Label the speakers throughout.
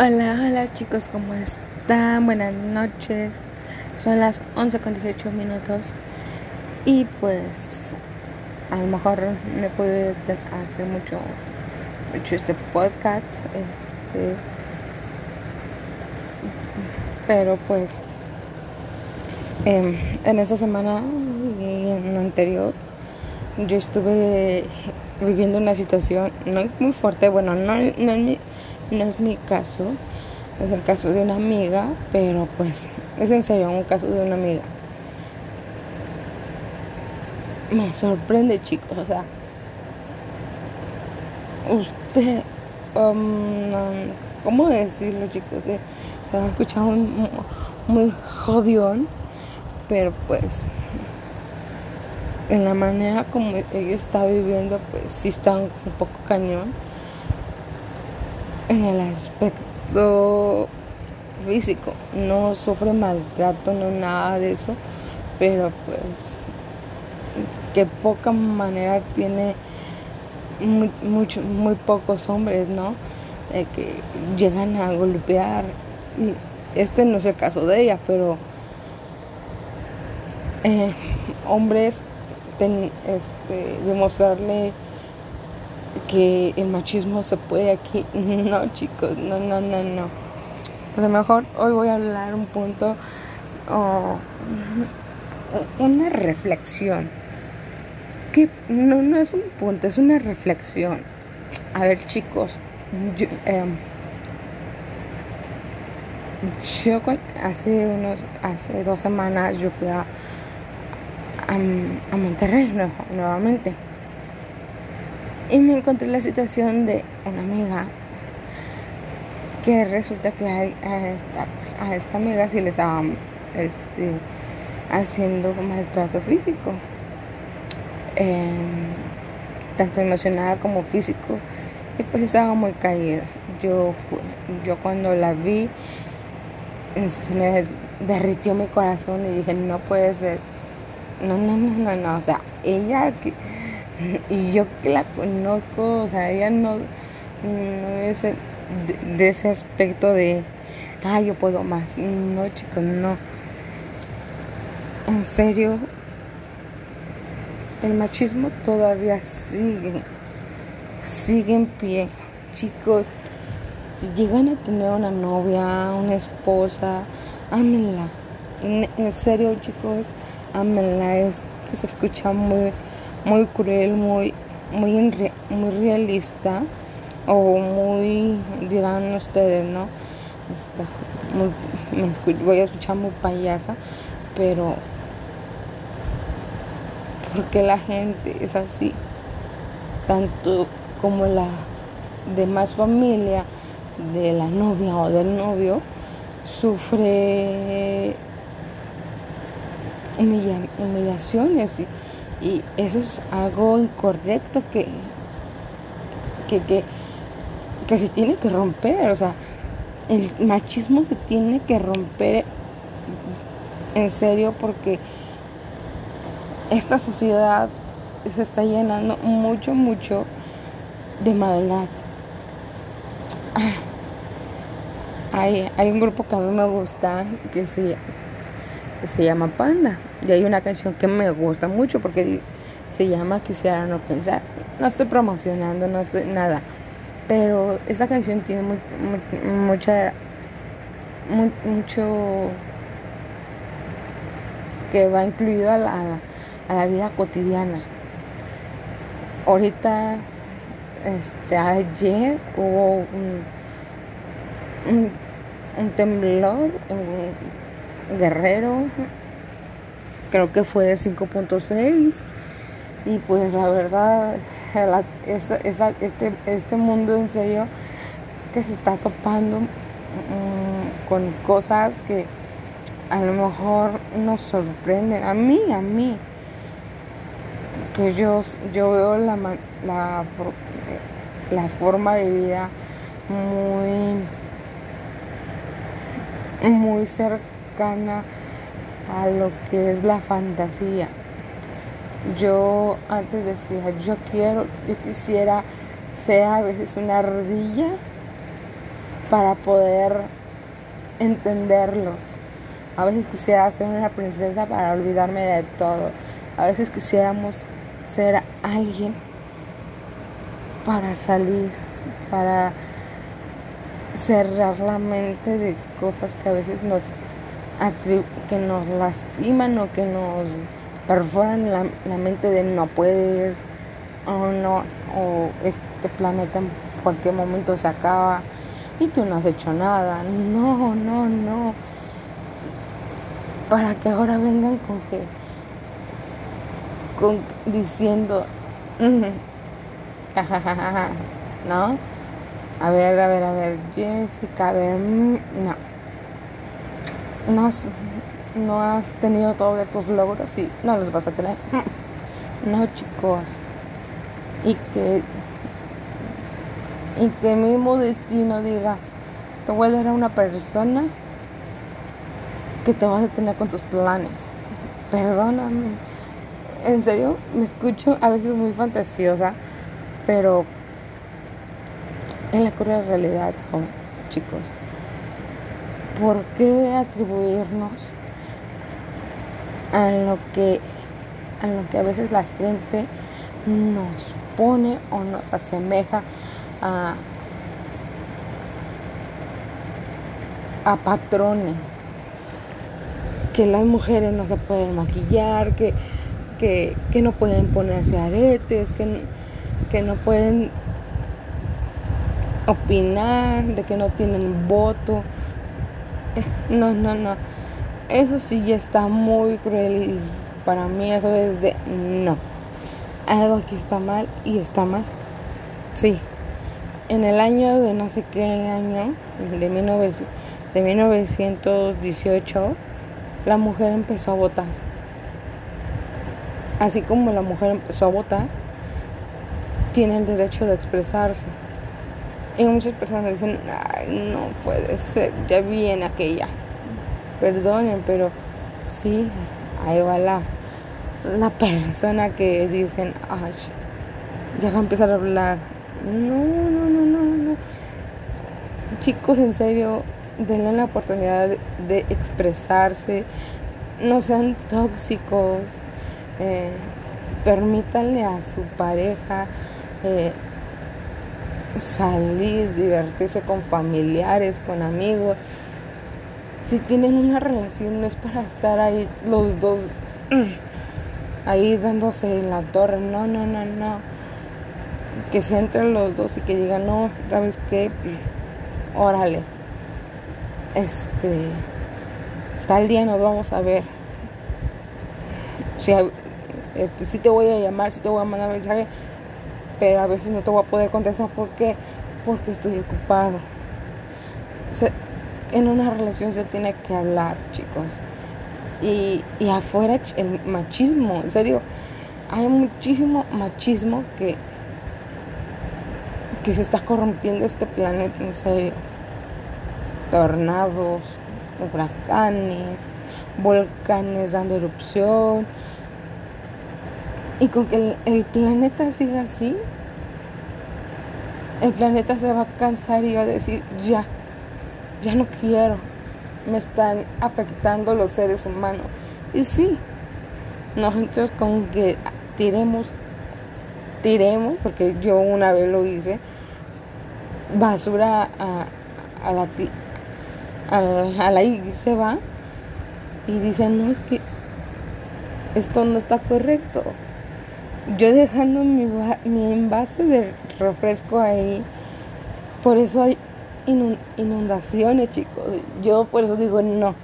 Speaker 1: Hola, hola chicos, ¿cómo están? Buenas noches. Son las 11 con 18 minutos. Y pues a lo mejor no puedo hacer mucho, mucho este podcast. Este, pero pues em, en esta semana y en la anterior yo estuve viviendo una situación no muy fuerte, bueno, no, no en mi no es mi caso, es el caso de una amiga, pero pues es en serio un caso de una amiga. Me sorprende chicos, o sea, usted, um, ¿cómo decirlo chicos? Se va a escuchar muy, muy jodión, pero pues en la manera como ella está viviendo, pues sí está un poco cañón en el aspecto físico. No sufre maltrato, no nada de eso, pero pues que poca manera tiene muy, muy pocos hombres, ¿no? que llegan a golpear. Y este no es el caso de ella, pero eh, hombres este, demostrarle que el machismo se puede aquí. No, chicos, no, no, no, no. A lo mejor hoy voy a hablar un punto, una reflexión. Que no, no es un punto, es una reflexión. A ver, chicos, yo, em, yo hace unos, hace dos semanas yo fui a, a, Monterrey nuevamente y me encontré la situación de una amiga que resulta que a, esta, a esta amiga sí le estaba este, haciendo maltrato físico, em, tanto emocional como físico, y pues estaba muy caída. Yo, yo cuando la vi, se me derritió mi corazón y dije, no puede ser, no, no, no, no, no, o sea, ella que y yo que la conozco, o sea, ella no, no es de, ese aspecto de, ah, yo puedo más. No, chicos, no. En serio, el machismo todavía sigue, sigue en pie. Chicos, si llegan a tener una novia, una esposa, ámenla. En, serio, chicos, ámenla. Esto se escucha muy muy cruel, muy, muy, muy realista o muy, dirán ustedes, ¿no? Está me voy a escuchar muy payasa, pero porque la gente es así, tanto como la demás familia de la novia o del novio sufre humillaciones y y eso es algo incorrecto que, que, que, se tiene que romper. O sea, el machismo se tiene que romper en serio porque esta sociedad se está llenando mucho, mucho de maldad. Hay, hay un grupo que a mí me gusta que se, que se llama Panda. Y hay una canción que me gusta mucho porque se llama Quisiera no pensar. No estoy promocionando, no estoy nada. Pero esta canción tiene mucha, mucho que va incluido a la, a la vida cotidiana. Ahorita, este, ayer hubo un, temblor Guerrero, creo que fue de 5.6 y pues la verdad este, este mundo en serio que se está topando mm, con cosas que a lo mejor nos sorprenden. A mí a mí que yo yo veo la la, la forma de vida muy muy a lo que es la fantasía. Yo antes decía, yo quiero, yo quisiera ser a veces una ardilla para poder entenderlos. A veces quisiera ser una princesa para olvidarme de todo. A veces quisiéramos ser alguien para salir, para cerrar la mente de cosas que a veces nos que nos lastiman o que nos perforan la, la mente de no puedes o no o este planeta en cualquier momento se acaba y tú no has hecho nada. No, no, no. Para que ahora vengan con que con diciendo ¿no? A ver, a ver, a ver, Jessica, a ver, mm, no. No has, no has tenido todos tus logros y no los vas a tener. No, chicos. Y que, y que el mismo destino diga, te voy a dar a una persona que te vas a tener con tus planes. Perdóname. En serio, me escucho a veces muy fantasiosa, pero es la cruel realidad, chicos. ¿Por qué atribuirnos a lo que a lo que a veces la gente nos pone o nos asemeja a, a patrones? Que las mujeres no se pueden maquillar, que, que, que no pueden ponerse aretes, que, que no pueden opinar, de que no tienen voto. Eh, no, no, no. Eso sí ya está muy cruel y para mí eso es de no. Algo aquí está mal y está mal. Sí. En el año de no sé qué año, de, 1918, la mujer empezó a votar. Así como la mujer empezó a votar, tiene el derecho de expresarse. Y muchas personas dicen, ay, no puede ser, ya viene aquella. Perdonen, pero sí, ahí va la, la persona que dicen, ay, ya va a empezar a hablar. No, no, no, no, no. Chicos, en serio, denle la oportunidad de, expresarse. No sean tóxicos. Eh, permítanle a su pareja eh, salir, divertirse con familiares, con amigos. Si tienen una relación no es para estar ahí los dos ahí dándose en la torre, no, no, no, no. Que se entren los dos y que digan, no, ¿sabes qué? Órale. Este, tal día nos vamos a ver. Si, este, si te voy a llamar, si te voy a mandar mensaje, pero a veces no te voy a poder contestar. ¿Por qué? Porque estoy ocupado. en una relación se tiene que hablar, chicos. Y, y afuera el machismo, en serio, hay muchísimo machismo que, que se está corrompiendo este planeta, en serio. Tornados, huracanes, volcanes dando erupción, y con que el, planeta siga así, el planeta se va a cansar y va a decir, ya, ya no quiero, me están afectando los seres humanos. Y sí, nosotros con que tiremos, tiremos, porque yo una vez lo hice, basura a, a la a, a la y se va y dicen, no, es que esto no está correcto yo dejando mi, mi envase de refresco ahí, por eso hay inundaciones, chicos. Yo por eso digo no.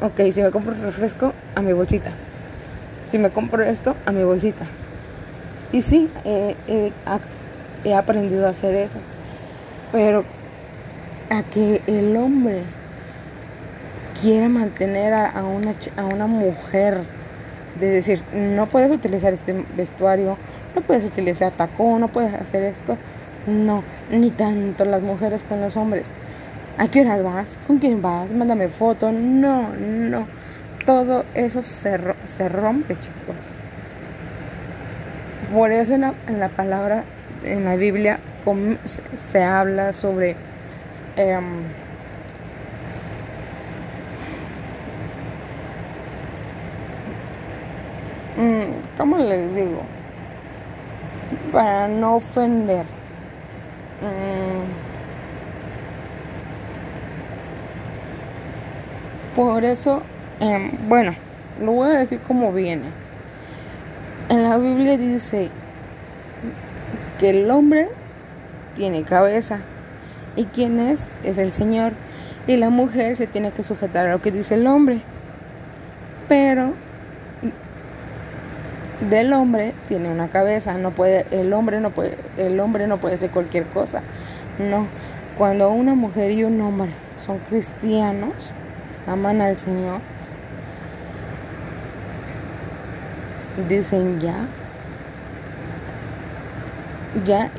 Speaker 1: Ok, si me compro refresco, a mi bolsita. Si me compro esto, a mi bolsita. Y sí, he aprendido a hacer eso. Pero a que el hombre quiera mantener a, una, a una mujer de decir, no puedes utilizar este vestuario, no puedes utilizar tacón, no puedes hacer esto. No, ni tanto las mujeres con los hombres. ¿A qué horas vas? ¿Con quién vas? Mándame foto. No, no. Todo eso se, se rompe, chicos. Por eso en la, en la palabra, en la Biblia, se, habla sobre Em, mm, ¿Cómo les digo? Para no ofender. Mm, por eso, em, bueno, lo voy a decir como viene. En la Biblia dice que el hombre tiene cabeza y quién es es el Señor y la mujer se tiene que sujetar a lo que dice el hombre. Pero del hombre tiene una cabeza, no puede el hombre no puede el hombre no puede ser cualquier cosa. No, cuando una mujer y un hombre son cristianos, aman al Señor, dicen ya, ya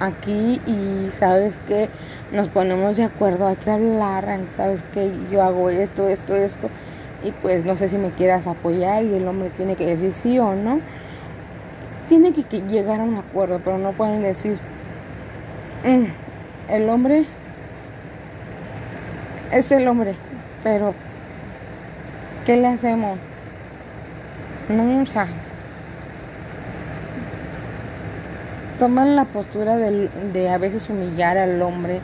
Speaker 1: aquí y sabes que nos ponemos de acuerdo, hay que hablar, sabes que yo hago esto, esto, esto y pues no sé si me quieras apoyar y el hombre tiene que decir sí o no. Tiene que, llegar a un acuerdo, pero no pueden decir, mm, el hombre es el hombre, pero ¿qué le hacemos? No, o sea, toman la postura de, a veces humillar al hombre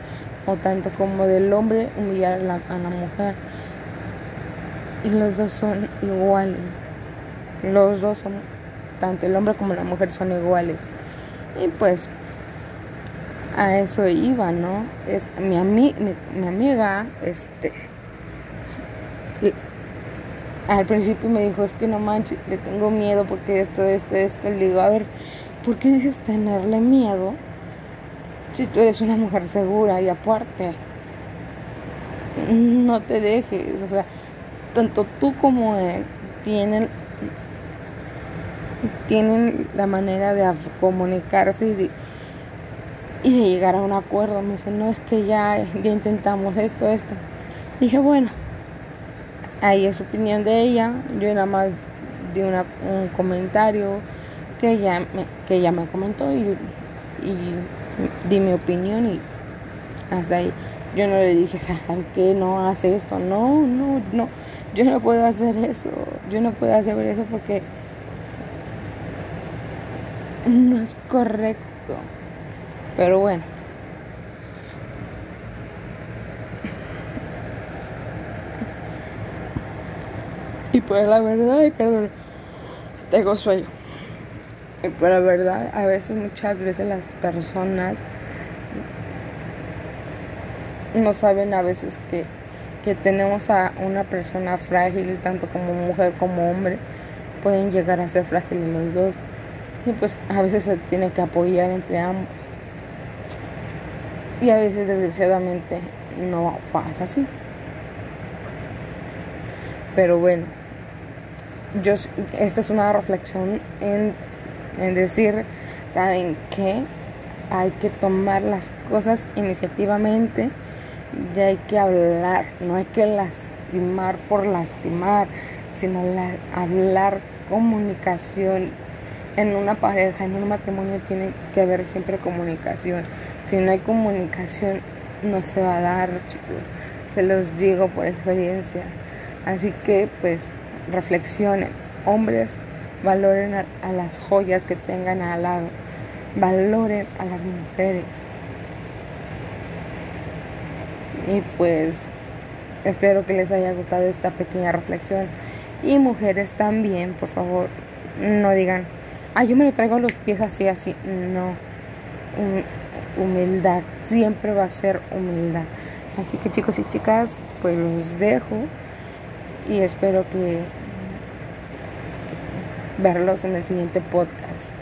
Speaker 1: o tanto como del hombre humillar a la, a la mujer y los dos son iguales los dos son tanto el hombre como la mujer son iguales y pues a eso iba no es mi, mi, mi amiga este al principio me dijo, es que no manches, le tengo miedo porque esto, esto, esto. Le digo, a ver, ¿por qué dices tenerle miedo si tú eres una mujer segura y aparte? No te dejes, o sea, tanto tú como él tienen tienen la manera de comunicarse y de, y de llegar a un acuerdo. Me dice, no es que ya, intentamos esto, esto. Dije, bueno, ahí es opinión de ella. Yo nada más di una, un comentario que ella me, que ella me comentó y, y di mi opinión y hasta ahí. Yo no le dije, ¿sabes qué? No hace esto. No, no, no. Yo no puedo hacer eso. Yo no puedo hacer eso porque no es correcto. Pero bueno. Y pues la verdad, es tengo sueño. Y pues la verdad, a veces, muchas veces las personas no saben a veces que, que tenemos a una persona frágil, tanto como mujer como hombre, pueden llegar a ser frágiles los dos. Y pues a veces se tiene que apoyar entre ambos. Y a veces desgraciadamente no pasa así. Pero bueno, yo, esta es una reflexión en, en decir, ¿saben qué? Hay que tomar las cosas iniciativamente y hay que hablar, no hay que lastimar por lastimar, sino hablar comunicación. En una pareja, en un matrimonio tiene que haber siempre comunicación. Si no hay comunicación, no se va a dar, chicos. Se los digo por experiencia. Así que, pues, reflexionen, hombres, valoren a, las joyas que tengan al lado, valoren a las mujeres. Y pues espero que les haya gustado esta pequeña reflexión. Y mujeres también, por favor, no digan, ah, yo me lo traigo a los pies así, así. No, humildad, siempre va a ser humildad. Así que chicos y chicas, pues los dejo y espero que verlos en el siguiente podcast.